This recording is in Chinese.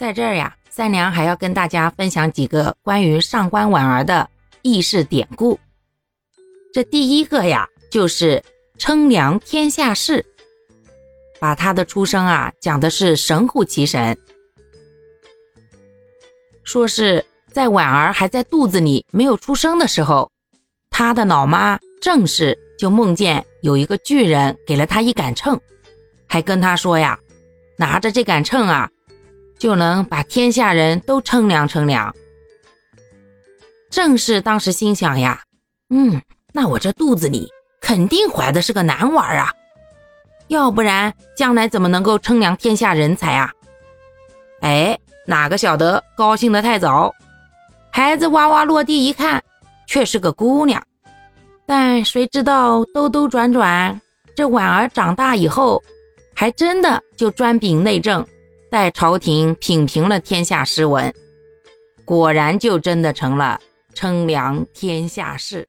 在这儿呀，三娘还要跟大家分享几个关于上官婉儿的轶事典故。这第一个呀，就是称量天下事，把她的出生啊讲的是神乎其神，说是在婉儿还在肚子里没有出生的时候，她的老妈郑氏就梦见有一个巨人给了她一杆秤。还跟他说呀，拿着这杆秤啊，就能把天下人都称量称量。正是当时心想呀，嗯，那我这肚子里肯定怀的是个男娃啊，要不然将来怎么能够称量天下人才啊？哎，哪个晓得高兴得太早，孩子哇哇落地一看，却是个姑娘。但谁知道兜兜转转，这婉儿长大以后。还真的就专秉内政，待朝廷品评了天下诗文，果然就真的成了称量天下事。